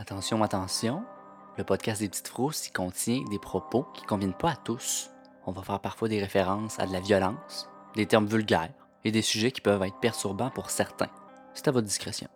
Attention, attention, le podcast des petites frousses il contient des propos qui ne conviennent pas à tous. On va faire parfois des références à de la violence, des termes vulgaires et des sujets qui peuvent être perturbants pour certains. C'est à votre discrétion.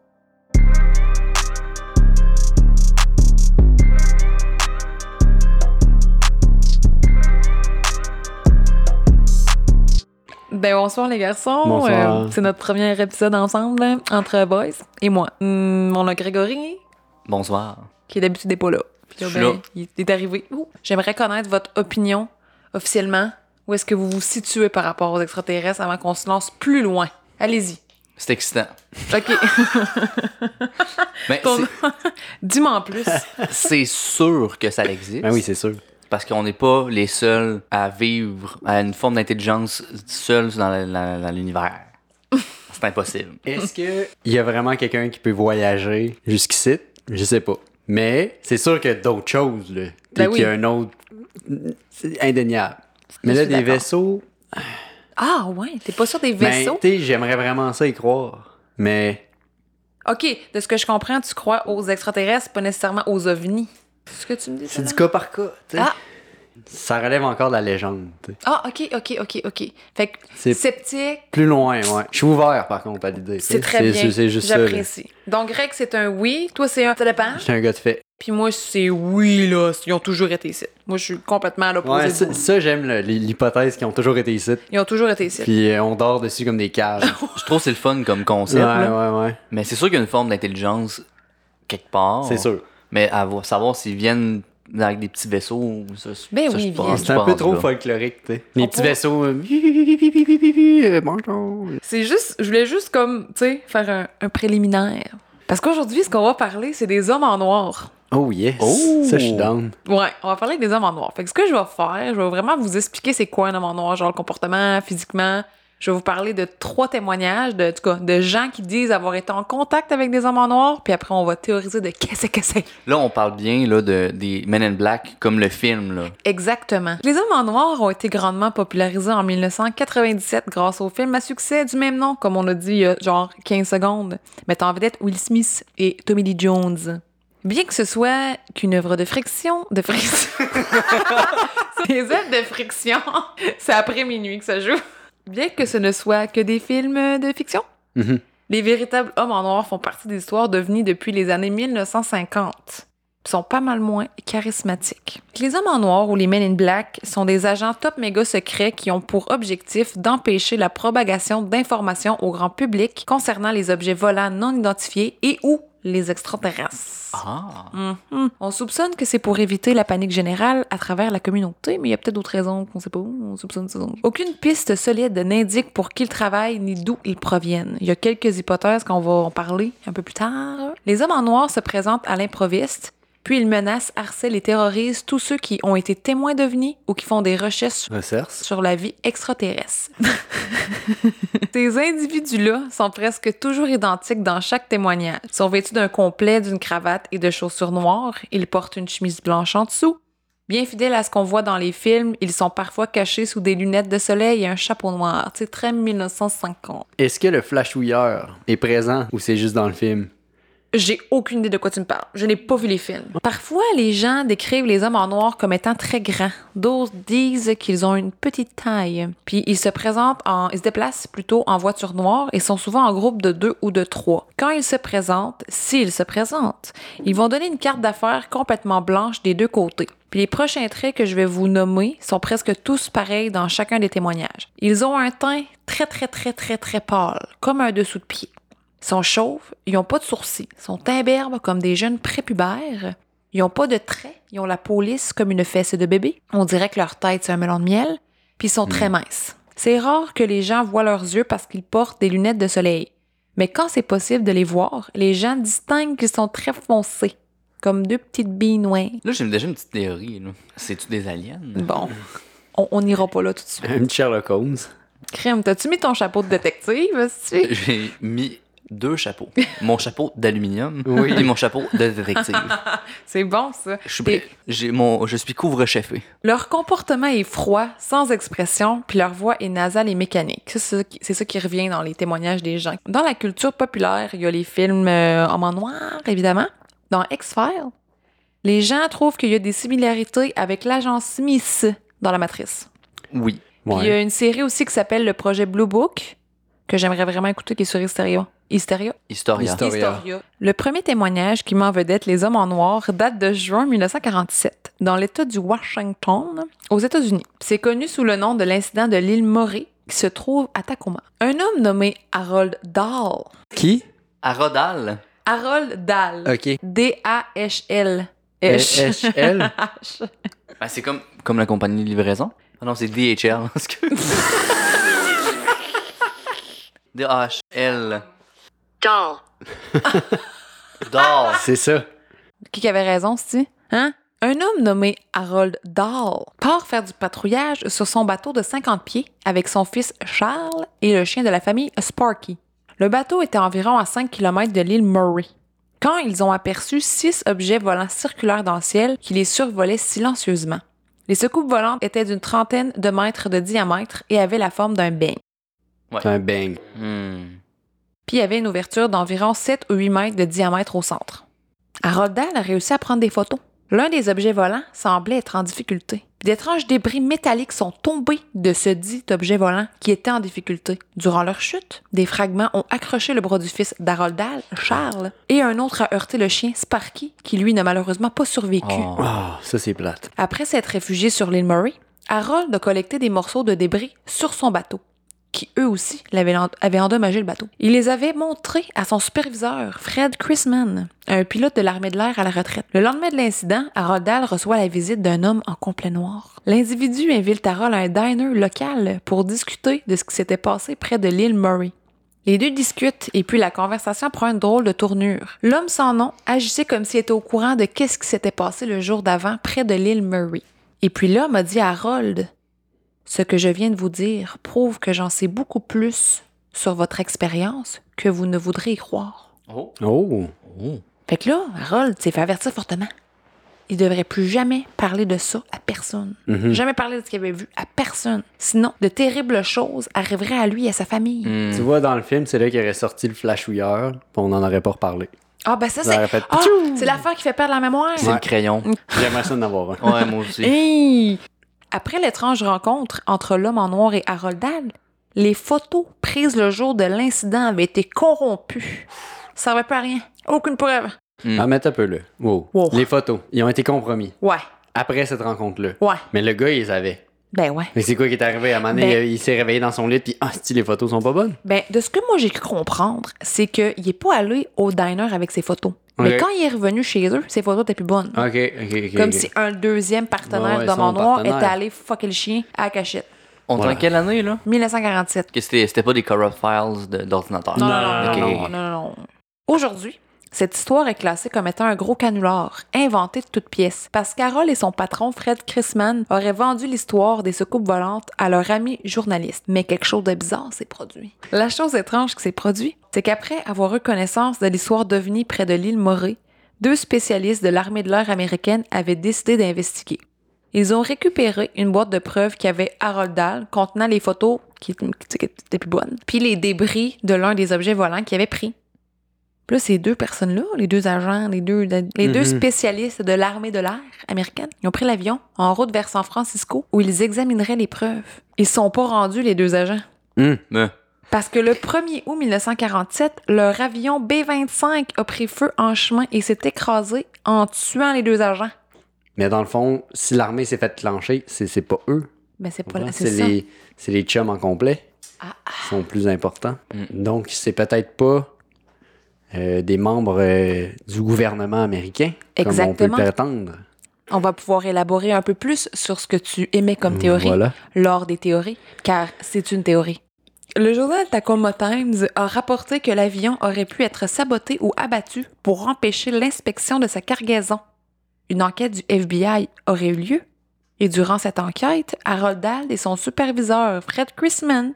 Ben bonsoir les garçons. Bonsoir. Euh, c'est notre premier épisode ensemble hein, entre boys et moi. Hum, on a Grégory Bonsoir. qui d'habitude n'est pas là. Puis ben, là. il est arrivé. J'aimerais connaître votre opinion officiellement. Où est-ce que vous vous situez par rapport aux extraterrestres avant qu'on se lance plus loin? Allez-y. C'est excitant. OK. C'est- Dis-moi en plus. c'est sûr que ça existe. Ben oui, c'est sûr. Parce qu'on n'est pas les seuls à vivre à une forme d'intelligence seule dans, l'univers. C'est impossible. Est-ce que il y a vraiment quelqu'un qui peut voyager jusqu'ici? Je sais pas. Mais c'est sûr qu'il y a d'autres choses, là. Ben qu'il y a un autre. C'est indéniable. Mais là, des vaisseaux. Ah ouais, t'es pas sûr des Ben, vaisseaux? j'aimerais vraiment ça y croire. Mais. OK, de ce que je comprends, tu crois aux extraterrestres, pas nécessairement aux ovnis. C'est ce que tu me dis? C'est du cas par cas. Ah. Ça relève encore de la légende. Ah, OK, OK, OK, OK. Fait que C'est- sceptique, Plus loin, ouais. Je suis ouvert, par contre, à l'idée. c'est très bien. C'est juste ça. là. J'apprécie. Donc, Greg, c'est un oui. Toi, c'est un ça dépend. J'étais un gars de fait. Puis moi, c'est oui, là. Ils ont toujours été ici. Moi, je suis complètement à l'opposé Ouais, de ça, vous. ça, j'aime le- l'hypothèse qu'ils ont toujours été ici. Ils ont toujours été ici. Puis euh, on dort dessus comme des cages. Je trouve que c'est le fun comme ouais, concept. là. ouais, ouais. Mais c'est sûr qu'il y a une forme d'intelligence quelque part. C'est sûr. Mais à vo- savoir s'ils viennent avec des petits vaisseaux. Ça, ça, ben c'est un peu trop folklorique, tu sais. Les petits vaisseaux. Euh... C'est juste, je voulais juste comme, tu sais, faire un, un, préliminaire. Parce qu'aujourd'hui, ce qu'on va parler, c'est des hommes en noir. Oh yes! Oh! Ça, je suis down. Ouais, on va parler des hommes en noir. Fait que ce que je vais faire, je vais vraiment vous expliquer c'est quoi un homme en noir, genre le comportement, physiquement, je vais vous parler de trois témoignages, de, en tout cas, de gens qui disent avoir été en contact avec des hommes en noir, puis après on va théoriser de qu'est-ce que c'est. Là, on parle bien là, de, des Men in Black comme le film. Là. Exactement. Les hommes en noir ont été grandement popularisés en 1997 grâce au film à succès du même nom, comme on a dit il y a genre 15 secondes, mettant en vedette Will Smith et Tommy Lee Jones. Bien que ce soit qu'une œuvre de friction, de friction, des œuvres de friction, c'est après minuit que ça joue. Bien que ce ne soit que des films de fiction, Mhm. les véritables hommes en noir font partie des histoires devenues depuis les années 1950 Ils sont pas mal moins charismatiques. Les hommes en noir ou les men in black sont des agents top méga secrets qui ont pour objectif d'empêcher la propagation d'informations au grand public concernant les objets volants non identifiés et ou les extraterrestres. Ah! Mhm. On soupçonne que c'est pour éviter la panique générale à travers la communauté, mais il y a peut-être d'autres raisons qu'on sait pas. On soupçonne ça. Aucune piste solide n'indique pour qui ils travaillent ni d'où ils proviennent. Il y a quelques hypothèses qu'on va en parler un peu plus tard. Les hommes en noir se présentent à l'improviste, puis ils menacent, harcèlent et terrorisent tous ceux qui ont été témoins d'ovnis ou qui font des recherches Recherche. sur la vie extraterrestre. Ces individus-là sont presque toujours identiques dans chaque témoignage. Ils sont vêtus d'un complet, d'une cravate et de chaussures noires. Ils portent une chemise blanche en dessous. Bien fidèles à ce qu'on voit dans les films, ils sont parfois cachés sous des lunettes de soleil et un chapeau noir. C'est très 1950. Est-ce que le flashouilleur est présent ou c'est juste dans le film? J'ai aucune idée de quoi tu me parles. Je n'ai pas vu les films. Parfois, les gens décrivent les hommes en noir comme étant très grands. D'autres disent qu'ils ont une petite taille. Puis ils se présentent en, ils se déplacent plutôt en voiture noire et sont souvent en groupe de deux ou de trois. Quand ils se présentent, s'ils se présentent, ils vont donner une carte d'affaires complètement blanche des deux côtés. Puis les prochains traits que je vais vous nommer sont presque tous pareils dans chacun des témoignages. Ils ont un teint très très très très très pâle, comme un dessous de pied. Ils sont chauves, ils ont pas de sourcils, ils sont imberbes comme des jeunes prépubères. Ils ont pas de traits, ils ont la peau lisse comme une fesse de bébé. On dirait que leur tête c'est un melon de miel, puis ils sont très minces. C'est rare que les gens voient leurs yeux parce qu'ils portent des lunettes de soleil. Mais quand c'est possible de les voir, les gens distinguent qu'ils sont très foncés, comme deux petites billes noires. Là, j'ai déjà une petite théorie. là. C'est-tu des aliens? Bon, on n'ira pas là tout de suite. Un Sherlock Holmes. Crème, t'as-tu mis ton chapeau de détective, aussi? J'ai mis deux chapeaux. Mon chapeau d'aluminium Oui. et mon chapeau de détective. C'est bon, ça. Je suis. J'ai mon, je suis couvre-cheffé. Leur comportement est froid, sans expression, puis leur voix est nasale et mécanique. C'est ça, qui- c'est ça qui revient dans les témoignages des gens. Dans la culture populaire, il y a les films euh, hommes en noir, évidemment. Dans X-Files, les gens trouvent qu'il y a des similarités avec l'agent Smith dans la matrice. Oui. Puis il y a une série aussi qui s'appelle le projet Blue Book, que j'aimerais vraiment écouter, qui est sur Hysteria. Hysteria? Historia. Histo- Historia. Le premier témoignage qui met en vedette les hommes en noir date de juin 1947, dans l'État du Washington, aux États-Unis. C'est connu sous le nom de l'incident de l'île Morée, qui se trouve à Tacoma. Un homme nommé Harold Dahl. Qui? À Rodal. Harold Dahl. Ok. D-A-H-L. H-L? H. Ben, c'est comme, comme la compagnie de livraison. Ah non, c'est DHL. D-H-L. Doll. Doll. C'est ça. Qui avait raison, c'est Hein? Un homme nommé Harold Dahl part faire du patrouillage sur son bateau de 50 pieds avec son fils Charles et le chien de la famille Sparky. Le bateau était environ à 5 km de l'île Murray. Quand ils ont aperçu six objets volants circulaires dans le ciel qui les survolaient silencieusement. Les secoupes volantes étaient d'une trentaine de mètres de diamètre et avaient la forme d'un beigne. C'est un bang. Hmm. Puis il y avait une ouverture d'environ 7 ou 8 mètres de diamètre au centre. Harold Dahl a réussi à prendre des photos. L'un des objets volants semblait être en difficulté. D'étranges débris métalliques sont tombés de ce dit objet volant qui était en difficulté. Durant leur chute, des fragments ont accroché le bras du fils d'Harold Dahl, Charles, et un autre a heurté le chien Sparky, qui lui n'a malheureusement pas survécu. Oh. Ah, ça c'est plate. Après s'être réfugié sur l'île Murray, Harold a collecté des morceaux de débris sur son bateau, qui eux aussi avaient endommagé le bateau. Il les avait montrés à son superviseur, Fred Chrisman, un pilote de l'armée de l'air à la retraite. Le lendemain de l'incident, Harold Dahl reçoit la visite d'un homme en complet noir. L'individu invite Harold à un diner local pour discuter de ce qui s'était passé près de l'île Murray. Les deux discutent et puis la conversation prend une drôle de tournure. L'homme sans nom agissait comme s'il était au courant de qu'est-ce qui s'était passé le jour d'avant près de l'île Murray. Et puis l'homme a dit à Harold Ce que je viens de vous dire prouve que j'en sais beaucoup plus sur votre expérience que vous ne voudrez y croire. Oh. Oh. Oh. Fait que là, Harold s'est fait avertir fortement. Il devrait plus jamais parler de ça à personne. Mhm. Jamais parler de ce qu'il avait vu à personne. Sinon, de terribles choses arriveraient à lui et à sa famille. Hmm. Tu vois, dans le film, c'est là qu'il aurait sorti le flashouilleur, puis on n'en aurait pas reparlé. Ah, ben ça, Ça c'est. fait Ah, c'est l'affaire qui fait perdre la mémoire. C'est le crayon. J'aimerais ça en avoir un. Ouais, moi aussi. Hey! Après l'étrange rencontre entre l'homme en noir et Harold Dahl, les photos prises le jour de l'incident avaient été corrompues. Ça servait pas à rien. Aucune preuve. Ah, mais un peu là. Wow. Wow. Les photos, ils ont été compromis Ouais, après cette rencontre-là. ouais. Mais le gars, il les avait. Ben ouais. Mais c'est quoi qui est arrivé? À un moment donné, Ben- il, il s'est réveillé dans son lit, puis ah, si les photos sont pas bonnes. Ben, de ce que moi j'ai cru comprendre, c'est qu'il est pas allé au diner avec ses photos. Mais quand il est revenu chez eux, ses photos étaient plus bonnes. Ok, ok, ok. Comme si un deuxième partenaire Ouais, ouais, d'homme son en noir était allé fucker le chien à la cachette. On est Voilà. en quelle année, là? 1947. Que c'était, c'était pas des corrupt files de- d'ordinateur. Non, non, non, non, non. Aujourd'hui, cette histoire est classée comme étant un gros canular, inventé de toutes pièces, parce que Carol et son patron, Fred Chrisman, auraient vendu l'histoire des secoupes volantes à leur ami journaliste. Mais quelque chose de bizarre s'est produit. La chose étrange qui s'est produite, c'est qu'après avoir eu connaissance de l'histoire d'OVNI près de l'île Morée, deux spécialistes de l'armée de l'air américaine avaient décidé d'investiguer. Ils ont récupéré une boîte de preuves qui avait Harold Dahl contenant les photos qui, qui étaient plus bonnes, puis les débris de l'un des objets volants qu'ils avaient pris. Puis là, ces deux personnes-là, les deux agents, les deux, les deux Mhm. spécialistes de l'armée de l'air américaine, ils ont pris l'avion en route vers San Francisco où ils examineraient les preuves. Ils sont pas rendus, les deux agents. Mais, Parce que le 1er août 1947, leur avion B-25 a pris feu en chemin et s'est écrasé en tuant les deux agents. Mais dans le fond, si l'armée s'est fait clencher, c'est c'est pas eux. Mais c'est pas Voilà, c'est C'est ça. les, c'est les chums en complet Ah, qui sont plus importants. Mm. Donc, c'est peut-être pas euh, des membres euh, du gouvernement américain, comme on Exactement. peut prétendre. On va pouvoir élaborer un peu plus sur ce que tu émets comme théorie Voilà. lors des théories, car c'est une théorie. Le journal Tacoma Times a rapporté que l'avion aurait pu être saboté ou abattu pour empêcher l'inspection de sa cargaison. Une enquête du FBI aurait eu lieu, et durant cette enquête, Harold Dahl et son superviseur Fred Chrisman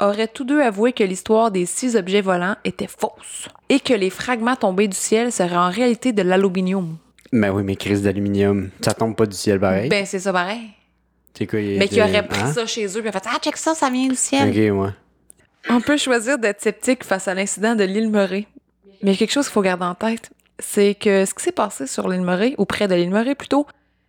auraient tous deux avoué que l'histoire des six objets volants était fausse et que les fragments tombés du ciel seraient en réalité de l'aluminium. Mais oui, mais crise d'aluminium, ça tombe pas du ciel pareil. Ben, c'est ça pareil. C'est quoi, il- Mais qui aurait hein? pris ça chez eux et fait Ah, check ça, ça vient du ciel. Ok, ouais. On peut choisir d'être sceptique face à l'incident de l'île Murray. Mais il y a quelque chose qu'il faut garder en tête. c'est que ce qui s'est passé sur l'île Murray, ou près de l'île Murray plutôt,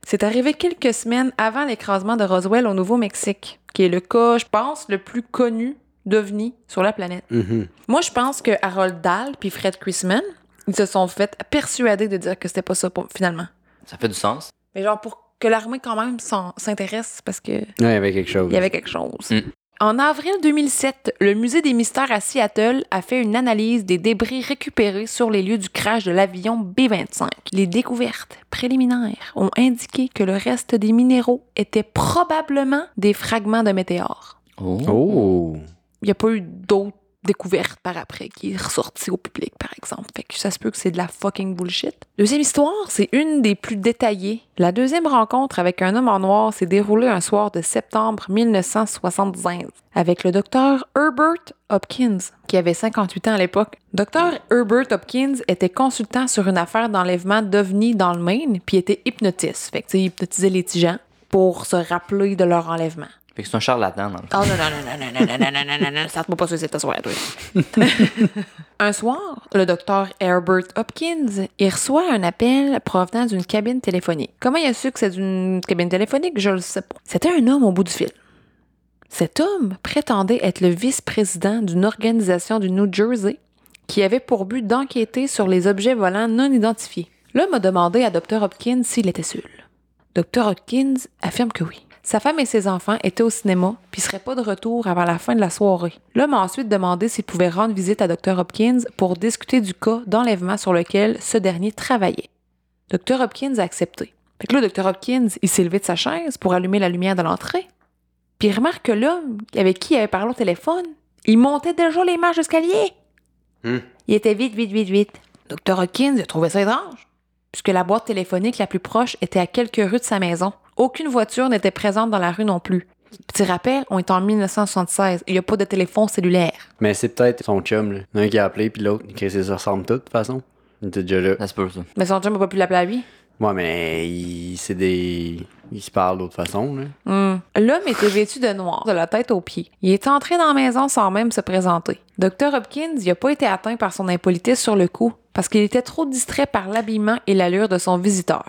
c'est arrivé quelques semaines avant l'écrasement de Roswell au Nouveau-Mexique, qui est le cas, je pense, le plus connu d'OVNI sur la planète. Mhm. Moi, je pense que Harold Dahl puis Fred Chrisman, ils se sont fait persuader de dire que c'était pas ça pour- finalement. Ça fait du sens. Mais genre pour que l'armée quand même s'intéresse parce que Ouais, il y avait quelque chose. il y avait quelque chose. Mm. En avril 2007, le Musée des mystères à Seattle a fait une analyse des débris récupérés sur les lieux du crash de l'avion B-25. Les découvertes préliminaires ont indiqué que le reste des minéraux étaient probablement des fragments de météores. Oh. Oh! Il n'y a pas eu d'autres découvertes par après qui est ressorti au public, par exemple. Fait que ça se peut que c'est de la fucking bullshit. Deuxième histoire, c'est une des plus détaillées. La deuxième rencontre avec un homme en noir s'est déroulée un soir de septembre 1975 avec le docteur Herbert Hopkins, qui avait 58 ans à l'époque. Docteur Herbert Hopkins était consultant sur une affaire d'enlèvement d'ovnis dans le Maine, puis était hypnotiste. Fait que, il hypnotisait les petits gens pour se rappeler de leur enlèvement. Fait que c'est un charlatan, dans le fond. Oh non, non, non, non, non, non, non, non, non, non, non, ça te pas sur cette soirée, toi. un soir, le docteur Herbert Hopkins, il reçoit un appel provenant d'une cabine téléphonique. Comment il a su que c'est d'une cabine téléphonique? Je le sais pas. C'était un homme au bout du fil. Cet homme prétendait être le vice-président d'une organisation du New Jersey qui avait pour but d'enquêter sur les objets volants non identifiés. L'homme a demandé à Dr. Hopkins s'il était seul. Dr. Hopkins affirme que oui. Sa femme et ses enfants étaient au cinéma, puis seraient pas de retour avant la fin de la soirée. L'homme a ensuite demandé s'il pouvait rendre visite à Dr. Hopkins pour discuter du cas d'enlèvement sur lequel ce dernier travaillait. Dr. Hopkins a accepté. Fait que là, Dr. Hopkins, il s'est levé de sa chaise pour allumer la lumière de l'entrée. Puis il remarque que l'homme avec qui il avait parlé au téléphone, il montait déjà les marches d'escalier. Hmm. Il était vite, vite, vite, vite. Dr. Hopkins a trouvé ça étrange, puisque la boîte téléphonique la plus proche était à quelques rues de sa maison. Aucune voiture n'était présente dans la rue non plus. Petit rappel, on est en 1976. Il n'y a pas de téléphone cellulaire. Mais c'est peut-être son chum, là. Un qui a appelé, puis l'autre, qui se ressemble tous, de toute façon. Il était déjà là. Ça se peut, ça. Mais son chum n'a pas pu l'appeler à lui. Ouais, mais il, c'est des. Ils se parlent d'autre façon, là. Hmm. L'homme était vêtu de noir, de la tête aux pieds. Il est entré dans la maison sans même se présenter. Dr. Hopkins n'a pas été atteint par son impolitesse sur le coup parce qu'il était trop distrait par l'habillement et l'allure de son visiteur.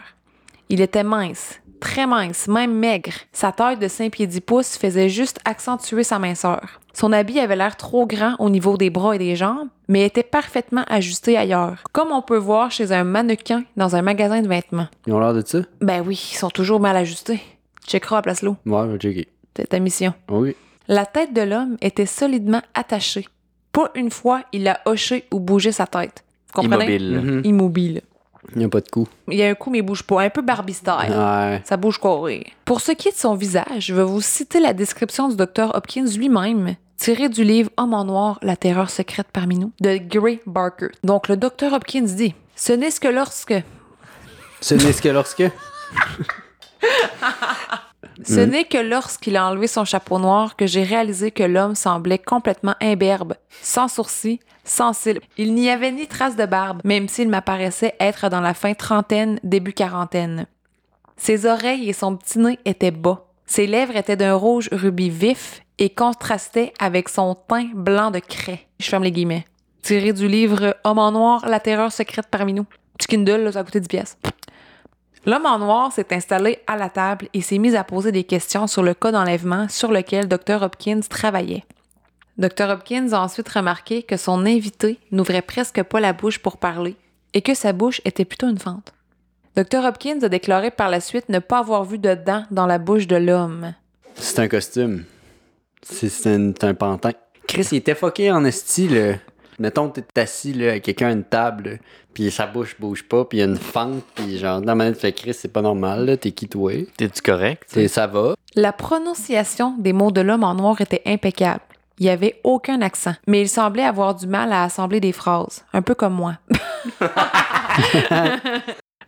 Il était mince, très mince, même maigre. Sa taille de 5 pieds 10 pouces faisait juste accentuer sa minceur. Son habit avait l'air trop grand au niveau des bras et des jambes, mais était parfaitement ajusté ailleurs, comme on peut voir chez un mannequin dans un magasin de vêtements. Ils ont l'air de ça? Ben oui, ils sont toujours mal ajustés. Checkera à place l'eau. Ouais, je vais checker. C'est ta mission. Oui. La tête de l'homme était solidement attachée. Pas une fois il a hoché ou bougé sa tête. Vous comprenez? Immobile. Mhm. Immobile. Il n'y a pas de coup. Il y a un coup, mais il bouge pas. Un peu Barbie style. Ouais. Ça bouge carré. Pour ce qui est de son visage, je vais vous citer la description du docteur Hopkins lui-même, tirée du livre Homme en noir, la terreur secrète parmi nous, de Gray Barker. Donc, le docteur Hopkins dit Ce n'est que lorsque. Ce n'est que lorsque? Ce n'est que lorsqu'il a enlevé son chapeau noir que j'ai réalisé que l'homme semblait complètement imberbe, sans sourcils, sans cils. Il n'y avait ni trace de barbe, même s'il m'apparaissait être dans la fin trentaine, début quarantaine. Ses oreilles et son petit nez étaient bas. Ses lèvres étaient d'un rouge rubis vif et contrastaient avec son teint blanc de craie. Je ferme les guillemets. Tiré du livre Homme en noir, la terreur secrète parmi nous. Petit Kindle, là, ça a coûté 10 pièces. L'homme en noir s'est installé à la table et s'est mis à poser des questions sur le cas d'enlèvement sur lequel Dr. Hopkins travaillait. Dr. Hopkins a ensuite remarqué que son invité n'ouvrait presque pas la bouche pour parler et que sa bouche était plutôt une fente. Dr. Hopkins a déclaré par la suite ne pas avoir vu de dents dans la bouche de l'homme. C'est un costume. C'est un, pantin. Chris, il était fucké en esti, là. Mettons que t'es assis, là, avec quelqu'un à une table, puis sa bouche bouge pas, puis il y a une fente, puis genre, dans la manette, fait Chris, c'est pas normal, là, t'es qui, toi? T'es-tu correct? C'est- Ça va? La prononciation des mots de l'homme en noir était impeccable. Il n'y avait aucun accent, mais il semblait avoir du mal à assembler des phrases, un peu comme moi.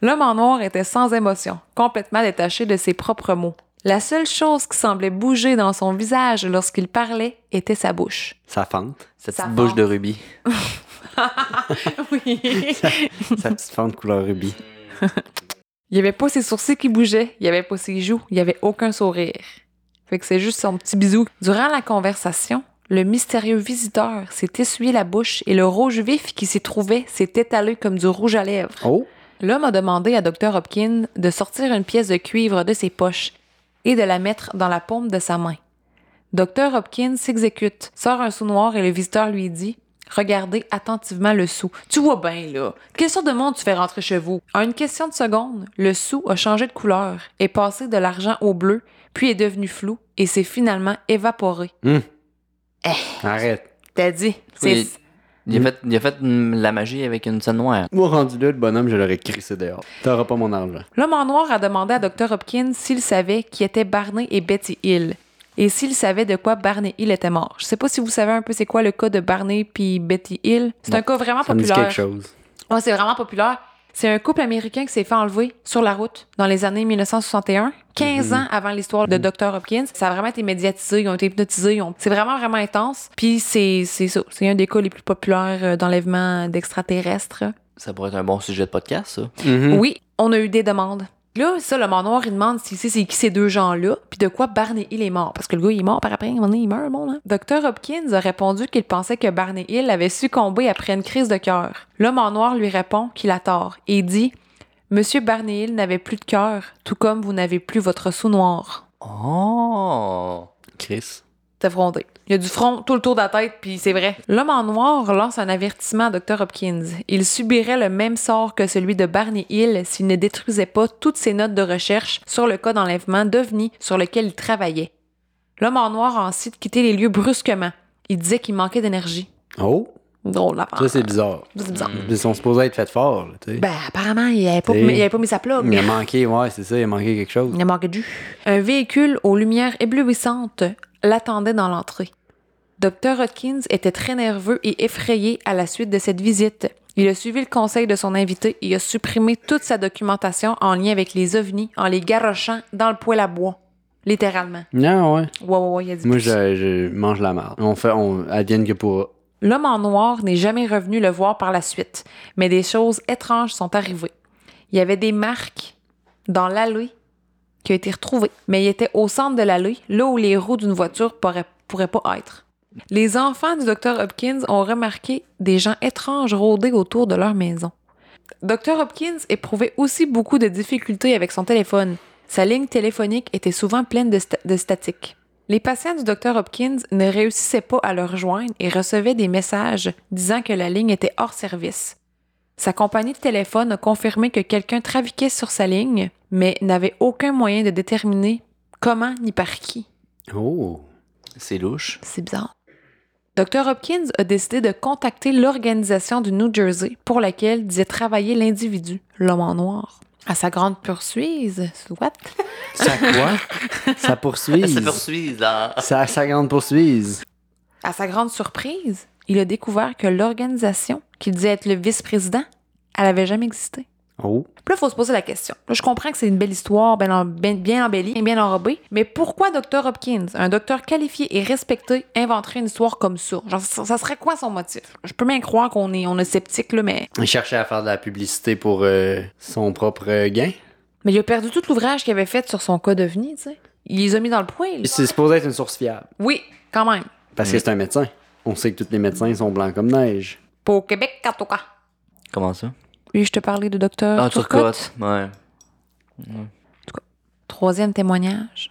l'homme en noir était sans émotion, complètement détaché de ses propres mots. La seule chose qui semblait bouger dans son visage lorsqu'il parlait était sa bouche. Ça fente. Ça petite bouche de rubis. Oui. Sa petite fente couleur rubis. Il n'y avait pas ses sourcils qui bougeaient, il n'y avait pas ses joues, il n'y avait aucun sourire. Fait que c'est juste son petit bisou. Durant la conversation, le mystérieux visiteur s'est essuyé la bouche et le rouge vif qui s'y trouvait s'est étalé comme du rouge à lèvres. Oh! L'homme a demandé à Dr. Hopkins de sortir une pièce de cuivre de ses poches et de la mettre dans la paume de sa main. Dr. Hopkins s'exécute, sort un sou noir et le visiteur lui dit Regardez attentivement le sou. Tu vois bien, là. Quelle sorte de monde tu fais rentrer chez vous? En une question de seconde, le sou a changé de couleur, est passé de l'argent au bleu, puis est devenu flou et s'est finalement évaporé. Hum. Arrête. T'as dit. C'est. Oui. Il a fait, il a fait la magie avec une scène noire. Moi, rendu là, le bonhomme, je l'aurais crissé dehors. T'auras pas mon argent. L'homme en noir a demandé à Dr. Hopkins s'il savait qui étaient Barney et Betty Hill et s'il savait de quoi Barney Hill était mort. Je sais pas si vous savez un peu c'est quoi le cas de Barney puis Betty Hill. C'est un cas vraiment Ça me dit populaire. quelque chose. Ouais, c'est vraiment populaire. C'est un couple américain qui s'est fait enlever sur la route dans les années 1961, 15 ans avant l'histoire de Dr. Hopkins. Ça a vraiment été médiatisé, ils ont été hypnotisés. ont- C'est vraiment, vraiment intense. Puis c'est c'est ça. C'est un des cas les plus populaires euh, d'enlèvement d'extraterrestres. Ça pourrait être un bon sujet de podcast, ça. Mhm. Oui, on a eu des demandes. Là, ça, le mort noir, il demande si c'est qui ces deux gens-là, puis de quoi Barney Hill est mort. Parce que le gars, il est mort par après, à un moment donné, il meurt, le monde. Hein? Dr. Hopkins a répondu qu'il pensait que Barney Hill avait succombé après une crise de cœur. L'homme en noir lui répond qu'il a tort et dit Monsieur Barney Hill n'avait plus de cœur, tout comme vous n'avez plus votre sou noir. Oh! Chris. C'était frondé. Il y a du front tout le tour de la tête, puis c'est vrai. L'homme en noir lance un avertissement à Dr. Hopkins. Il subirait le même sort que celui de Barney Hill s'il ne détruisait pas toutes ses notes de recherche sur le cas d'enlèvement d'OVNI sur lequel il travaillait. L'homme en noir a ensuite quitté les lieux brusquement. Il disait qu'il manquait d'énergie. Oh! Drôle la Ça, c'est bizarre. C'est bizarre. Ils sont supposés être faits fort, là, tu sais. Ben, apparemment, il avait pas, T'sais. il avait pas mis sa. Il a manqué, ouais, c'est ça, il a manqué quelque chose. Il a manqué jus. Un véhicule aux lumières éblouissantes l'attendait dans l'entrée. Dr. Hopkins était très nerveux et effrayé à la suite de cette visite. Il a suivi le conseil de son invité et a supprimé toute sa documentation en lien avec les ovnis en les garochant dans le poêle à bois. Littéralement. Non, ouais. Ouais, ouais, ouais, il a dit Moi, je mange la merde. On fait, on advienne que pour. L'homme en noir n'est jamais revenu le voir par la suite, mais des choses étranges sont arrivées. Il y avait des marques dans l'allée qui ont été retrouvées, mais il était au centre de l'allée, là où les roues d'une voiture pourraient, pourraient pas être. Les enfants du docteur Hopkins ont remarqué des gens étranges rôder autour de leur maison. Dr. Hopkins éprouvait aussi beaucoup de difficultés avec son téléphone. Sa ligne téléphonique était souvent pleine de, sta- de statique. Les patients du Dr. Hopkins ne réussissaient pas à le rejoindre et recevaient des messages disant que la ligne était hors service. Sa compagnie de téléphone a confirmé que quelqu'un trafiquait sur sa ligne, mais n'avait aucun moyen de déterminer comment ni par qui. Oh! C'est louche. C'est bizarre. Dr. Hopkins a décidé de contacter l'organisation du New Jersey pour laquelle disait travailler l'individu, l'homme en noir. À sa grande poursuite, what? Ça quoi? ça poursuit. Ça poursuit, là. Ça, ça grande poursuise. À sa grande surprise, il a découvert que l'organisation, qu'il disait être le vice-président, elle avait jamais existé. Oh! Puis là, il faut se poser la question. Là, je comprends que c'est une belle histoire, bien, en- bien, bien embellie, et bien enrobée, mais pourquoi Dr. Hopkins, un docteur qualifié et respecté, inventerait une histoire comme ça? Genre, ça, ça serait quoi son motif? Je peux bien croire qu'on est, on est sceptique, là, mais... Il cherchait à faire de la publicité pour euh, son propre euh, gain. Mais il a perdu tout l'ouvrage qu'il avait fait sur son cas d'OVNI, tu sais. Il les a mis dans le poêle. C'est supposé être une source fiable. Oui, quand même. Parce que c'est un médecin. On sait que tous les médecins sont blancs comme neige. Pas au Québec, en tout cas. Comment ça? Oui, je te parlais de docteur Ah, Turcotte. Turcotte. Ouais. Troisième témoignage.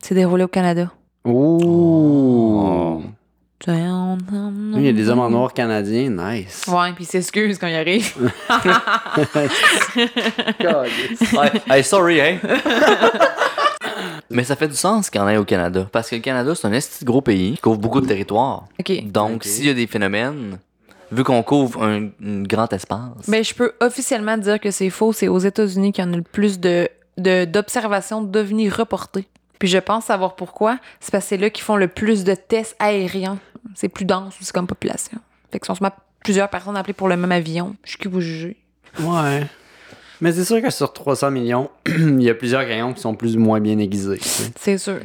C'est déroulé au Canada. Oh! Il Il y a des hommes en noir canadiens, nice. Ouais, puis s'excuse quand il arrive. Ouais, hey, sorry, hein? Mais ça fait du sens qu'il y en ait au Canada. Parce que le Canada, c'est un esti gros pays qui couvre beaucoup de territoire. OK. Donc, s'il y a des phénomènes, vu qu'on couvre un, un grand espace, Ben, je peux officiellement dire que c'est faux. C'est aux États-Unis qu'il y en a le plus de de- d'observations d'ovnis reportées. Puis je pense savoir pourquoi. C'est parce que c'est là qu'ils font le plus de tests aériens. C'est plus dense aussi comme population. Fait que sont plusieurs personnes appelées pour le même avion. Je suis qui vous jugez. Ouais. Mais c'est sûr que sur 300 millions, il y a plusieurs gagnants qui sont plus ou moins bien aiguisés. C'est sûr.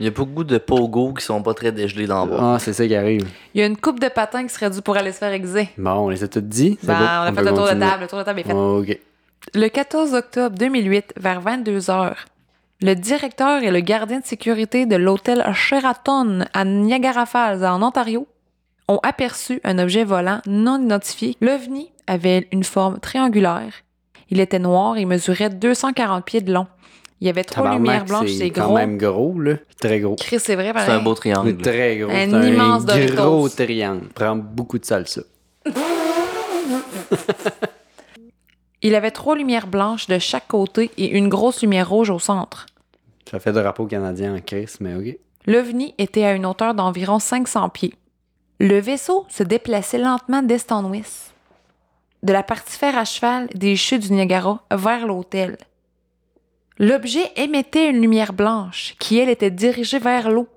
il y a beaucoup de pogos qui sont pas très dégelés dans le bas. Ah, c'est ça qui arrive. Il y a une coupe de patins qui serait due pour aller se faire aiguiser. Bon, on les a tous dit. Ben, on a fait peut le tour de continuer. table. Le tour de table est fait. Ok. Le 14 octobre 2008, vers 22 heures, Le directeur et le gardien de sécurité de l'hôtel Sheraton à Niagara Falls, en Ontario, ont aperçu un objet volant non identifié. L'OVNI avait une forme triangulaire. Il était noir et mesurait 240 pieds de long. Il y avait trois Tabarnak, lumières blanches, c'est quand gros. même gros, là. Très gros. Chris, c'est vrai, C'est un beau triangle. C'est très gros. Un C'est immense un Doritos. gros triangle. Prend beaucoup de salsa. Il avait trois lumières blanches de chaque côté et une grosse lumière rouge au centre. Ça fait drapeau canadien en crise, mais ok. L'OVNI était à une hauteur d'environ 500 pieds. Le vaisseau se déplaçait lentement d'est en ouest, de la partie fer à cheval des chutes du Niagara vers l'hôtel. L'objet émettait une lumière blanche qui, elle, était dirigée vers l'eau.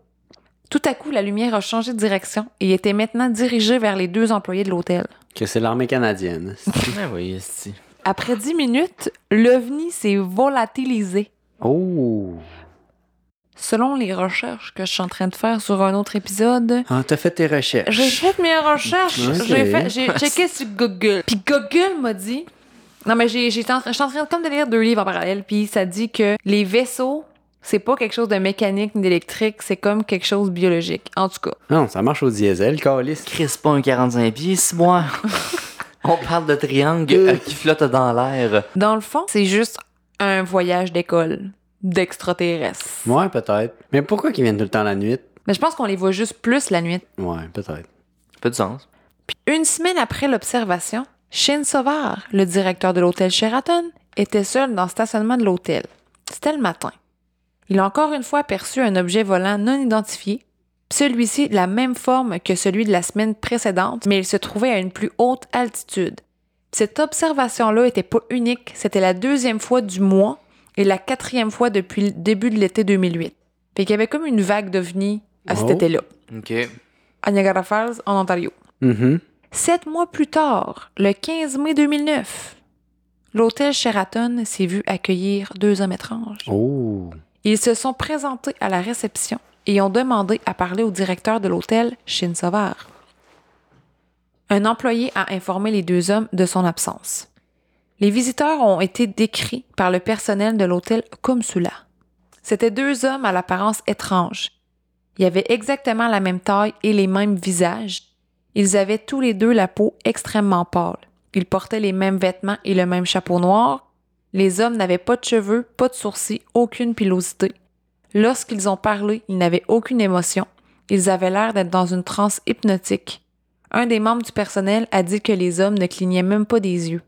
Tout à coup, la lumière a changé de direction et était maintenant dirigée vers les deux employés de l'hôtel. Que c'est l'armée canadienne. Ah oui, c'est. Après dix minutes, l'OVNI s'est volatilisé. Oh! Selon les recherches que je suis en train de faire sur un autre épisode, Ah, t'as fait tes recherches. J'ai fait mes recherches. J'ai fait, j'ai checké sur Google. Puis Google m'a dit. Non, mais j'ai, j'ai, je suis en train comme de lire deux livres en parallèle. Puis ça dit que les vaisseaux, c'est pas quelque chose de mécanique ni d'électrique, c'est comme quelque chose de biologique. En tout cas. Non, ça marche au diesel, calice. Chris, pas un 45 pieds, c'est moi. On parle de triangle euh, qui flotte dans l'air. Dans le fond, c'est juste un voyage d'école d'extraterrestres. Ouais, peut-être. Mais pourquoi qu'ils viennent tout le temps la nuit? Mais je pense qu'on les voit juste plus la nuit. Ouais, peut-être. Pas de sens. Puis une semaine après l'observation, Shane Sauvard, le directeur de l'hôtel Sheraton, était seul dans le stationnement de l'hôtel. C'était le matin. Il a encore une fois aperçu un objet volant non identifié, celui-ci de la même forme que celui de la semaine précédente, mais il se trouvait à une plus haute altitude. Cette observation-là était pas unique, c'était la deuxième fois du mois et la quatrième fois depuis le début de l'été 2008. Fait qu'il y avait comme une vague d'ovnis à cet Oh. été-là, Ok. à Niagara Falls, en Ontario. Mhm. Sept mois plus tard, le 15 mai 2009, l'hôtel Sheraton s'est vu accueillir deux hommes étranges. Oh! Ils se sont présentés à la réception et ont demandé à parler au directeur de l'hôtel, Shin Sauvard. Un employé a informé les deux hommes de son absence. Les visiteurs ont été décrits par le personnel de l'hôtel comme cela. C'étaient deux hommes à l'apparence étrange. Ils avaient exactement la même taille et les mêmes visages. Ils avaient tous les deux la peau extrêmement pâle. Ils portaient les mêmes vêtements et le même chapeau noir. Les hommes n'avaient pas de cheveux, pas de sourcils, aucune pilosité. Lorsqu'ils ont parlé, ils n'avaient aucune émotion. Ils avaient l'air d'être dans une transe hypnotique. Un des membres du personnel a dit que les hommes ne clignaient même pas des yeux.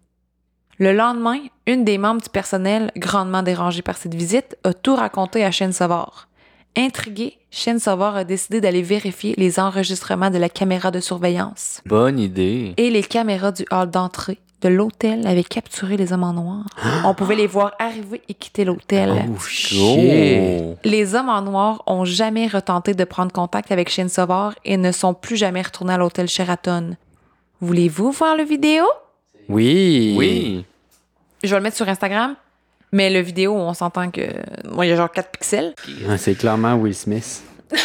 Le lendemain, une des membres du personnel, grandement dérangée par cette visite, a tout raconté à Shane Sauvard. Intrigué, Shane Sauvard a décidé d'aller vérifier les enregistrements de la caméra de surveillance. Bonne idée. Et les caméras du hall d'entrée de l'hôtel avaient capturé les hommes en noir. On pouvait les voir arriver et quitter l'hôtel. Oh, shit! Les hommes en noir ont jamais retenté de prendre contact avec Shane Sauvard et ne sont plus jamais retournés à l'hôtel Sheraton. Voulez-vous voir le vidéo? Oui! Oui. Je vais le mettre sur Instagram, mais le vidéo, on s'entend que. Moi, il y a genre 4 pixels. Ah, c'est clairement Will Smith. Ils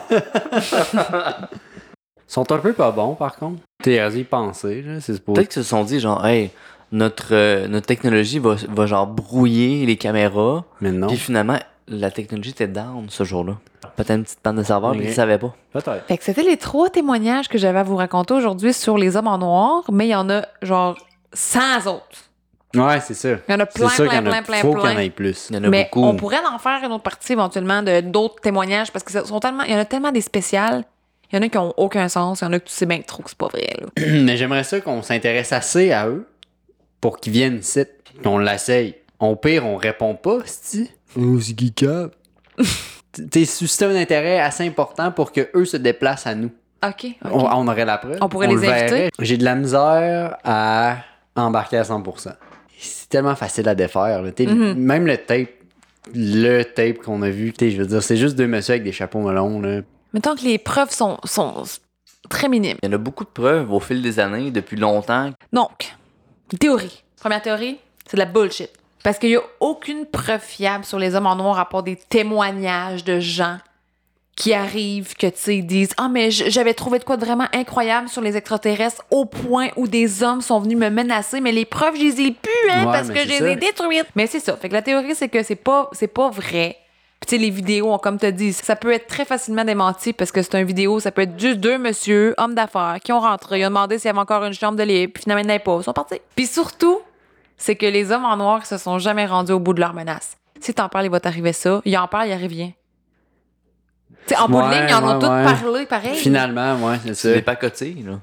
sont un peu pas bons, par contre. T'es y penser, là. C'est pour... Peut-être qu'ils se sont dit, genre, hey, notre, euh, notre technologie va, va genre brouiller les caméras. Mais non. Puis finalement, la technologie était down ce jour-là. Peut-être une petite panne de serveur, Ok. ils savaient pas. Peut-être. Fait que c'était les trois témoignages que j'avais à vous raconter aujourd'hui sur les hommes en noir, mais il y en a genre 100 autres. Ouais, c'est ça. Il y en a plein, sûr plein, plein, a. plein, Faut qu'il y en plein. ait plus. Il y en a Mais beaucoup. on pourrait en faire une autre partie éventuellement de d'autres témoignages parce que ce sont tellement, il y en a tellement des spéciales. Il y en a qui ont aucun sens, il y en a que tu sais bien que trop que c'est pas vrai. Là. Mais j'aimerais ça qu'on s'intéresse assez à eux pour qu'ils viennent ici, qu'on l'essaye. Au pire, on répond pas, c'ti. Oh? T'es suscité un intérêt assez important pour que eux se déplacent à nous. OK. On, on aurait la preuve. On pourrait le les inviter. verrait. J'ai de la misère à embarquer à 100%. C'est tellement facile à défaire. là. Mhm. Même le tape, le tape qu'on a vu, je veux dire, c'est juste deux messieurs avec des chapeaux melons. Là. Mettons que les preuves sont, sont très minimes. Il y en a beaucoup de preuves au fil des années, depuis longtemps. Donc, théorie. Première théorie, c'est de la bullshit. Parce qu'il n'y a aucune preuve fiable sur les hommes en noir à part des témoignages de gens qui arrivent, que tu sais, ils disent Ah, mais j'avais trouvé de quoi de vraiment incroyable sur les extraterrestres au point où des hommes sont venus me menacer, mais les preuves, je les ai plus, hein, Ouais, parce que je les ai détruites. Mais c'est ça. Fait que la théorie, c'est que c'est pas, c'est pas vrai. Puis tu sais, les vidéos, comme tu dit, ça peut être très facilement démenti parce que c'est une vidéo, ça peut être juste deux monsieur, hommes d'affaires, qui ont rentré, ils ont demandé s'il y avait encore une chambre de libre, puis finalement, il n'y en avait pas, ils sont partis. Puis surtout, c'est que les hommes en noir se sont jamais rendus au bout de leur menace. Si t'en parles, il va t'arriver ça. Il en parle, il arrive rien. Tu sais, en bout de ligne, ils en ont ouais, tous ouais. parlé pareil. Finalement, ouais, c'est C'est des ça. pacotés, là.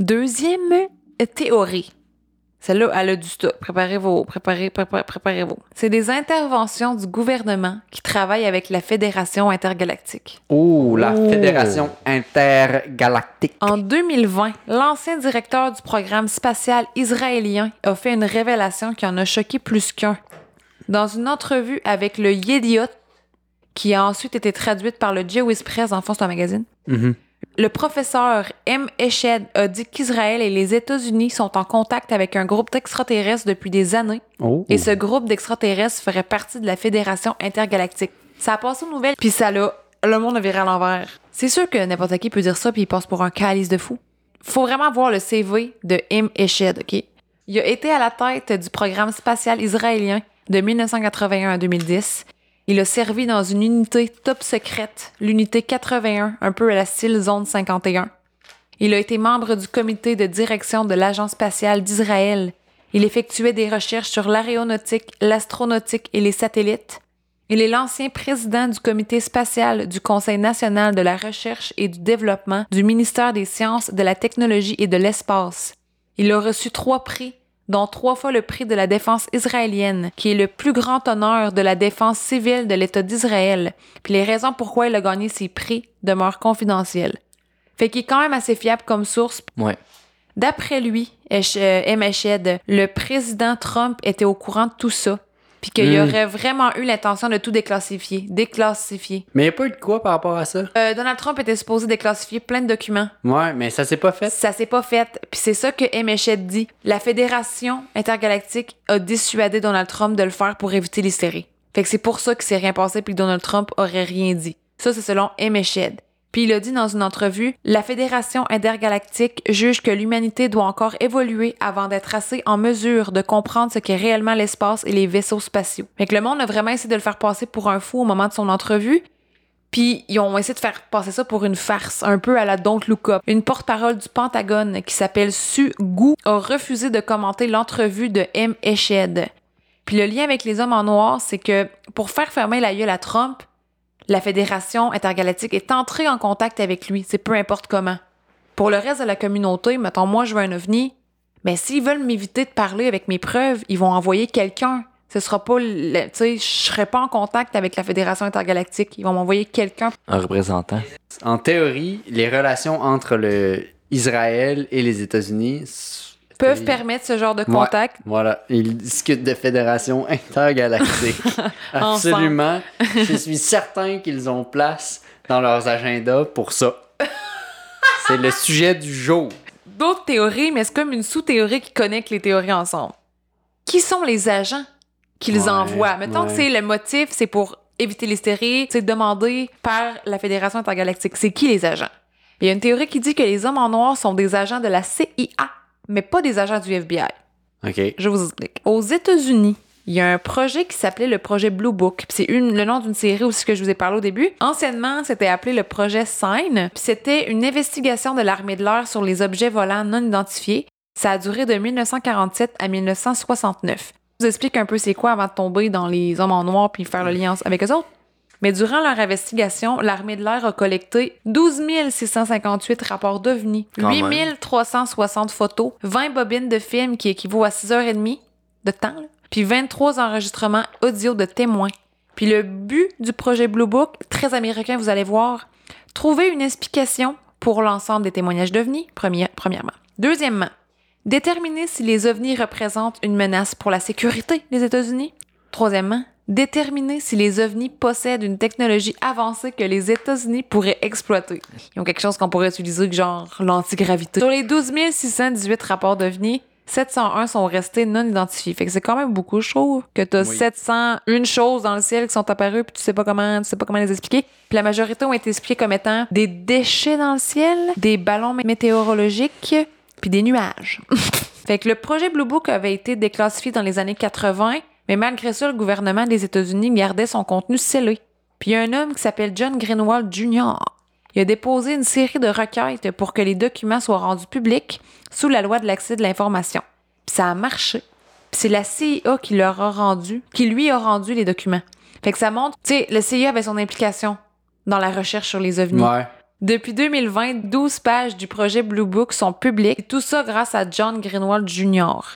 Deuxième théorie. Celle-là, elle a du stock. Préparez vos, préparez, préparez, préparez-vous. C'est des interventions du gouvernement qui travaillent avec la Fédération intergalactique. Oh, la. Fédération intergalactique. En 2020, l'ancien directeur du programme spatial israélien a fait une révélation qui en a choqué plus qu'un. Dans une entrevue avec le Yediot, qui a ensuite été traduite par le Jewish Press, en fond, c'est un magazine, Mhm. Le professeur M. Eshed a dit qu'Israël et les États-Unis sont en contact avec un groupe d'extraterrestres depuis des années Oh. et ce groupe d'extraterrestres ferait partie de la Fédération intergalactique. Ça a passé aux nouvelles, puis ça l'a... Le monde a viré à l'envers. C'est sûr que n'importe qui peut dire ça, puis il passe pour un calice de fou. Faut vraiment voir le CV de M. Eshed, OK? Il a été à la tête du programme spatial israélien de 1981 à 2010. Il a servi dans une unité top secrète, l'unité 81, un peu à la style Zone 51. Il a été membre du comité de direction de l'Agence spatiale d'Israël. Il effectuait des recherches sur l'aéronautique, l'astronautique et les satellites. Il est l'ancien président du comité spatial du Conseil national de la recherche et du développement du ministère des sciences, de la technologie et de l'espace. Il a reçu trois prix, dont trois fois le prix de la défense israélienne, qui est le plus grand honneur de la défense civile de l'État d'Israël. Puis les raisons pourquoi il a gagné ces prix demeurent confidentielles. Fait qu'il est quand même assez fiable comme source. Ouais. D'après lui, euh, M. Eshed, le président Trump était au courant de tout ça, puis qu'il Mm. aurait vraiment eu l'intention de tout déclassifier. Déclassifier. Mais il n'y a pas eu de quoi par rapport à ça? Euh, Donald Trump était supposé déclassifier plein de documents. Ouais, mais ça s'est pas fait. Ça s'est pas fait. Puis c'est ça que M. Dit. La Fédération intergalactique a dissuadé Donald Trump de le faire pour éviter l'hystérie. Fait que c'est pour ça que c'est rien passé puis que Donald Trump aurait rien dit. Ça, c'est selon M. Puis il a dit dans une entrevue, la Fédération intergalactique juge que l'humanité doit encore évoluer avant d'être assez en mesure de comprendre ce qu'est réellement l'espace et les vaisseaux spatiaux. Fait que le monde a vraiment essayé de le faire passer pour un fou au moment de son entrevue. Puis ils ont essayé de faire passer ça pour une farce, un peu à la Don't Look. Une porte-parole du Pentagone qui s'appelle Su Gu a refusé de commenter l'entrevue de M. Eshed. Puis le lien avec les hommes en noir, c'est que pour faire fermer la gueule à Trump, la Fédération intergalactique est entrée en contact avec lui, c'est peu importe comment. Pour le reste de la communauté, mettons moi je veux un ovni, mais s'ils veulent m'éviter de parler avec mes preuves, ils vont envoyer quelqu'un. Ce sera pas, le- tu sais, je serai pas en contact avec la Fédération intergalactique. Ils vont m'envoyer quelqu'un. Un représentant. En théorie, les relations entre le Israël et les États-Unis Peuvent permettre ce genre de Ouais. contact. Voilà, ils discutent de fédération intergalactique. Absolument. Je suis certain qu'ils ont place dans leurs agendas pour ça. C'est le sujet du jour. D'autres théories, mais c'est comme une sous-théorie qui connecte les théories ensemble. Qui sont les agents qu'ils Ouais, envoient? Mettons que c'est le motif, c'est pour éviter l'hystérie, c'est demandé par la Fédération intergalactique. C'est qui les agents? Il y a une théorie qui dit que les hommes en noir sont des agents de la CIA, mais pas des agents du FBI. OK. Je vous explique. Aux États-Unis, il y a un projet qui s'appelait le projet Blue Book. C'est le nom d'une série aussi que je vous ai parlé au début. Anciennement, c'était appelé le projet Sign. Puis c'était une investigation de l'armée de l'air sur les objets volants non identifiés. Ça a duré de 1947 à 1969. Je vous explique un peu c'est quoi avant de tomber dans les hommes en noir puis faire le lien avec eux autres. Mais durant leur investigation, l'armée de l'air a collecté 12 658 rapports d'OVNI, Quand 8 même. 360 photos, 20 bobines de films qui équivaut à 6h30 de temps, là, puis 23 enregistrements audio de témoins. Puis le but du projet Blue Book, très américain, vous allez voir, trouver une explication pour l'ensemble des témoignages d'OVNI, première- premièrement. Deuxièmement, déterminer si les OVNI représentent une menace pour la sécurité des États-Unis. Troisièmement, déterminer si les ovnis possèdent une technologie avancée que les États-Unis pourraient exploiter. Ils ont quelque chose qu'on pourrait utiliser, genre l'antigravité. Sur les 12 618 rapports d'ovnis, 701 sont restés non identifiés. Fait que c'est quand même beaucoup, je trouve, que t'as Oui. 701 choses dans le ciel qui sont apparues puis tu sais pas comment, tu sais pas comment les expliquer. Puis la majorité ont été expliquées comme étant des déchets dans le ciel, des ballons météorologiques, puis des nuages. fait que le projet Blue Book avait été déclassifié dans les années 80, mais malgré ça, le gouvernement des États-Unis gardait son contenu scellé. Puis il y a un homme qui s'appelle John Greenwald Jr. Il a déposé une série de requêtes pour que les documents soient rendus publics sous la loi de l'accès de l'information. Puis ça a marché. Puis c'est la CIA qui leur a rendu, qui lui a rendu les documents. Fait que ça montre, tu sais, le CIA avait son implication dans la recherche sur les ovnis. Ouais. Depuis 2020, 12 pages du projet Blue Book sont publiques, et tout ça grâce à John Greenwald Jr.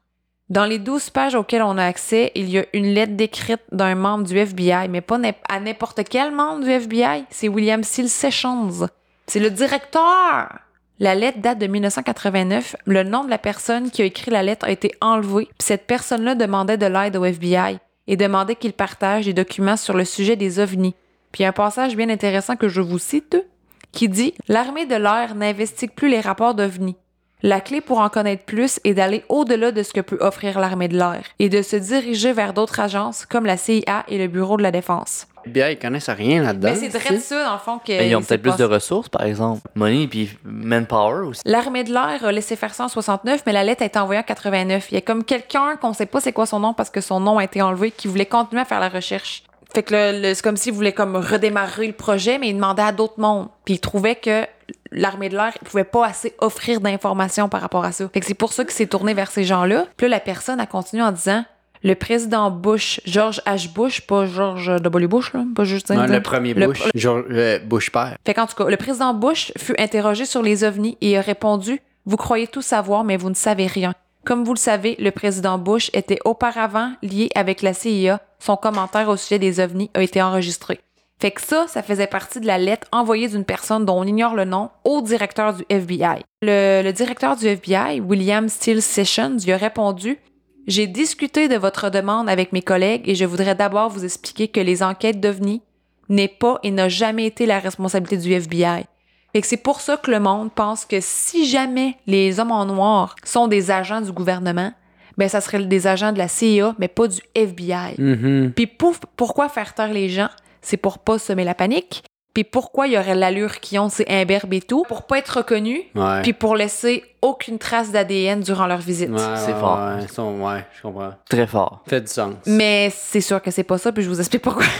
Dans les 12 pages auxquelles on a accès, il y a une lettre décrite d'un membre du FBI, mais pas à n'importe quel membre du FBI, c'est William Seal Sessions. C'est le directeur. La lettre date de 1989. Le nom de la personne qui a écrit la lettre a été enlevé. Puis cette personne-là demandait de l'aide au FBI et demandait qu'il partage des documents sur le sujet des ovnis. Puis un passage bien intéressant que je vous cite qui dit L'armée de l'air n'investigue plus les rapports d'OVNI. La clé pour en connaître plus est d'aller au-delà de ce que peut offrir l'armée de l'air et de se diriger vers d'autres agences comme la CIA et le Bureau de la Défense. FBI, ils connaissent rien là-dedans. Mais c'est sais. ça, dans le fond, que. Ben, ils ont peut-être plus de ressources, par exemple. Money puis manpower aussi. L'armée de l'air a laissé faire ça en 69, mais la lettre a été envoyée en 89. Il y a comme quelqu'un qu'on sait pas c'est quoi son nom parce que son nom a été enlevé qui voulait continuer à faire la recherche. Fait que c'est comme s'il voulait comme redémarrer le projet, mais il demandait à d'autres mondes. Puis il trouvait que l'armée de l'air pouvait pas assez offrir d'informations par rapport à ça. Fait que c'est pour ça qu'il s'est tourné vers ces gens-là. Puis là, la personne a continué en disant le président Bush, George H. Bush, pas George W. Bush, là, pas juste Non, le premier Le- Bush. Genre, euh, Bush père. fait qu'en tout cas, le président Bush fut interrogé sur les ovnis et a répondu Vous croyez tout savoir, mais vous ne savez rien. Comme vous le savez, le président Bush était auparavant lié avec la CIA. Son commentaire au sujet des ovnis a été enregistré. Fait que ça, ça faisait partie de la lettre envoyée d'une personne dont on ignore le nom au directeur du FBI. Le, le directeur du FBI, William Steele Sessions, lui a répondu J'ai discuté de votre demande avec mes collègues et je voudrais d'abord vous expliquer que les enquêtes d'ovnis n'est pas et n'a jamais été la responsabilité du FBI. Fait que c'est pour ça que le monde pense que si jamais les hommes en noir sont des agents du gouvernement, ben ça serait des agents de la CIA, mais pas du FBI. Mhm. Puis pouf, pourquoi faire taire les gens? C'est pour pas semer la panique. Puis pourquoi il y aurait l'allure qu'ils ont, c'est imberbe et tout? Pour pas être reconnus, Ouais. puis pour laisser aucune trace d'ADN durant leur visite. Ouais, C'est ouais, fort. Ouais, je comprends. Très fort. Fait du sens. Mais c'est sûr que c'est pas ça, puis je vous explique pourquoi.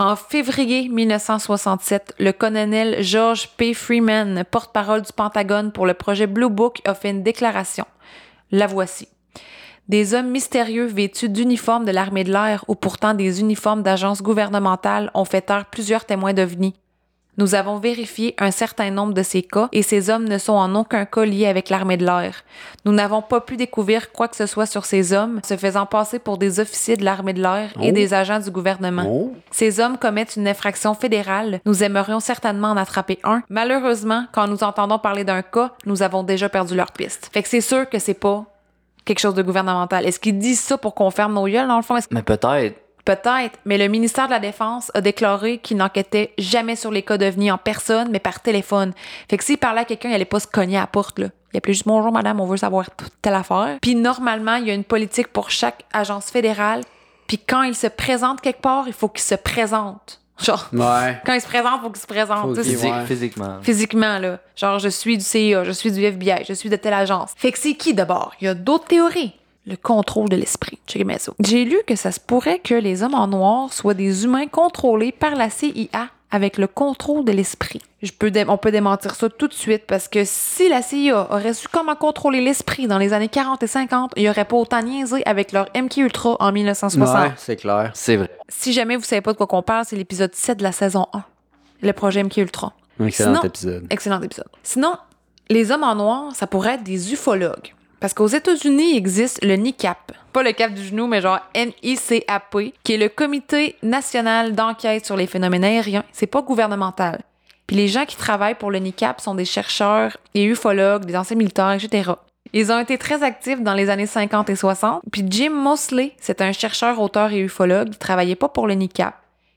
En février 1967, le colonel George P. Freeman, porte-parole du Pentagone pour le projet Blue Book, a fait une déclaration. La voici. Des hommes mystérieux vêtus d'uniformes de l'armée de l'air ou pourtant des uniformes d'agences gouvernementales ont fait taire plusieurs témoins d'OVNI. Nous avons vérifié un certain nombre de ces cas et ces hommes ne sont en aucun cas liés avec l'armée de l'air. Nous n'avons pas pu découvrir quoi que ce soit sur ces hommes, se faisant passer pour des officiers de l'armée de l'air et Oh. des agents du gouvernement. Oh. Ces hommes commettent une infraction fédérale. Nous aimerions certainement en attraper un. Malheureusement, quand nous entendons parler d'un cas, nous avons déjà perdu leur piste. Fait que c'est sûr que c'est pas quelque chose de gouvernemental? Est-ce qu'ils disent ça pour qu'on ferme nos gueules, dans le fond? Mais peut-être. Peut-être, mais le ministère de la Défense a déclaré qu'il n'enquêtait jamais sur les cas d'OVNI en personne, mais par téléphone. Fait que s'il parlait à quelqu'un, il allait pas se cogner à la porte, là. Il appelait juste Bonjour madame, on veut savoir toute telle affaire. Puis normalement, il y a une politique pour chaque agence fédérale. Puis quand il se présente quelque part, il faut qu'il se présente. Genre, Ouais. quand il se présente, il faut qu'il se présente. Faut Tu sais, qu'il- Physique- ouais. Physiquement. Physiquement, là. Genre, je suis du CIA, je suis du FBI, je suis de telle agence. Fait que c'est qui d'abord? Il y a d'autres théories. Le contrôle de l'esprit. J'ai lu que ça se pourrait que les hommes en noir soient des humains contrôlés par la CIA avec le contrôle de l'esprit. Je peux dé- on peut démentir ça tout de suite parce que si la CIA aurait su comment contrôler l'esprit dans les années 40 et 50, il n'y aurait pas autant niaisé avec leur MK Ultra en 1960. Ouais, c'est clair. C'est vrai. Si jamais vous savez pas de quoi qu'on parle, c'est l'épisode 7 de la saison 1. Le projet MK Ultra. Excellent Sinon- épisode. Excellent épisode. Sinon, les hommes en noir, ça pourrait être des ufologues. Parce qu'aux États-Unis, il existe le NICAP. Pas le cap du genou, mais genre NICAP, qui est le Comité national d'enquête sur les phénomènes aériens. C'est pas gouvernemental. Puis les gens qui travaillent pour le NICAP sont des chercheurs et ufologues, des anciens militaires, etc. Ils ont été très actifs dans les années 50 et 60. Puis Jim Mosley, c'est un chercheur, auteur et ufologue, qui travaillait pas pour le NICAP.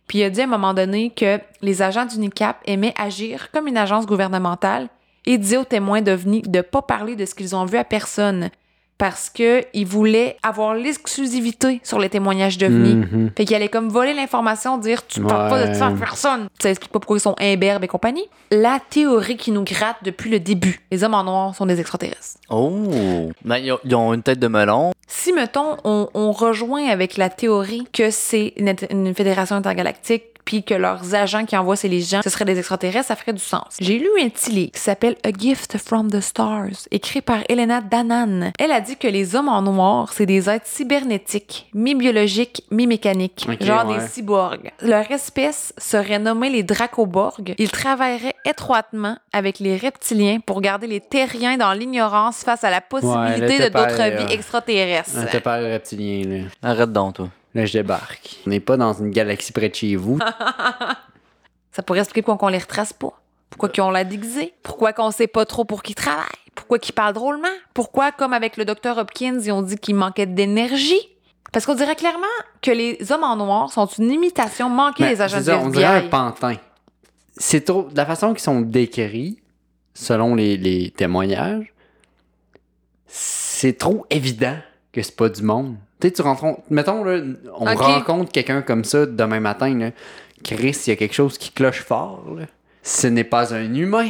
Puis il a dit à un moment donné que les agents du NICAP aimaient agir comme une agence gouvernementale et disait aux témoins d'OVNI de pas parler de ce qu'ils ont vu à personne. parce que il voulait avoir l'exclusivité sur les témoignages d'OVNI. Mhm. Fait qu'il allait comme voler l'information, dire tu parles pas de ça à personne. Ça explique pas pourquoi ils sont imberbes et compagnie. La théorie qui nous gratte depuis le début, les hommes en noir sont des extraterrestres. Oh! Ben, ils ont- une tête de melon. Si, mettons, on, on rejoint avec la théorie que c'est une fédération intergalactique, puis que leurs agents qui envoient ces légions, ce seraient des extraterrestres, ça ferait du sens. J'ai lu un petit livre qui s'appelle A Gift from the Stars, écrit par Elena Danan. Elle a dit que les hommes en noir, c'est des êtres cybernétiques, mi-biologiques, mi-mécaniques, genre ouais. des cyborgs. Leur espèce serait nommée les Dracoborgs. Ils travailleraient étroitement avec les reptiliens pour garder les terriens dans l'ignorance face à la possibilité Ouais, de d'autres euh, vies extraterrestres. Un t'es pas reptilien, là. Arrête donc, toi. Là, je débarque. On n'est pas dans une galaxie près de chez vous. Ça pourrait expliquer pourquoi on les retrace pas. Pourquoi qu'ils ont la déguisée. Pourquoi qu'on sait pas trop pour qui ils travaillent. Pourquoi qu'ils parlent drôlement. Pourquoi, comme avec le docteur Hopkins, ils ont dit qu'il manquait d'énergie. Parce qu'on dirait clairement que les hommes en noir sont une imitation manquée des agents ça, on dirait un pantin. C'est trop. De la façon qu'ils sont décrits, selon les, les témoignages, c'est trop évident que c'est pas du monde. Tu sais, tu rencontres. Mettons, là, on rencontre quelqu'un comme ça demain matin, là. Chris, il y a quelque chose qui cloche fort, là. Ce n'est pas un humain.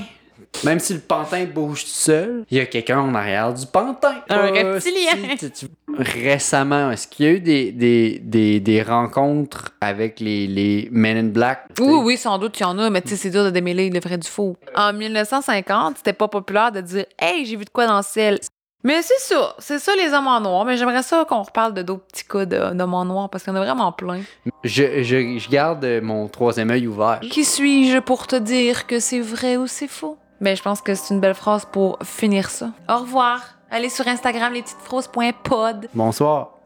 Même si le pantin bouge tout seul, il y a quelqu'un en arrière du pantin. Un Ah, reptilien. si, tu- tu- Récemment, est-ce qu'il y a eu des, des, des, des rencontres avec les, les Men in Black? Oui, oui, sans doute, il y en a, mais c'est dur de démêler le vrai du faux. En 1950, c'était pas populaire de dire Hey, j'ai vu de quoi dans le ciel. Mais c'est ça, c'est ça les hommes en noir. Mais j'aimerais ça qu'on reparle de d'autres petits cas d'hommes en noir parce qu'il y en a vraiment plein. Je, je, je garde mon troisième œil ouvert. Qui suis-je pour te dire que c'est vrai ou c'est faux? Ben, je pense que c'est une belle phrase pour finir ça. Au revoir. Allez sur Instagram, lespetitesfrosses.pod. Bonsoir.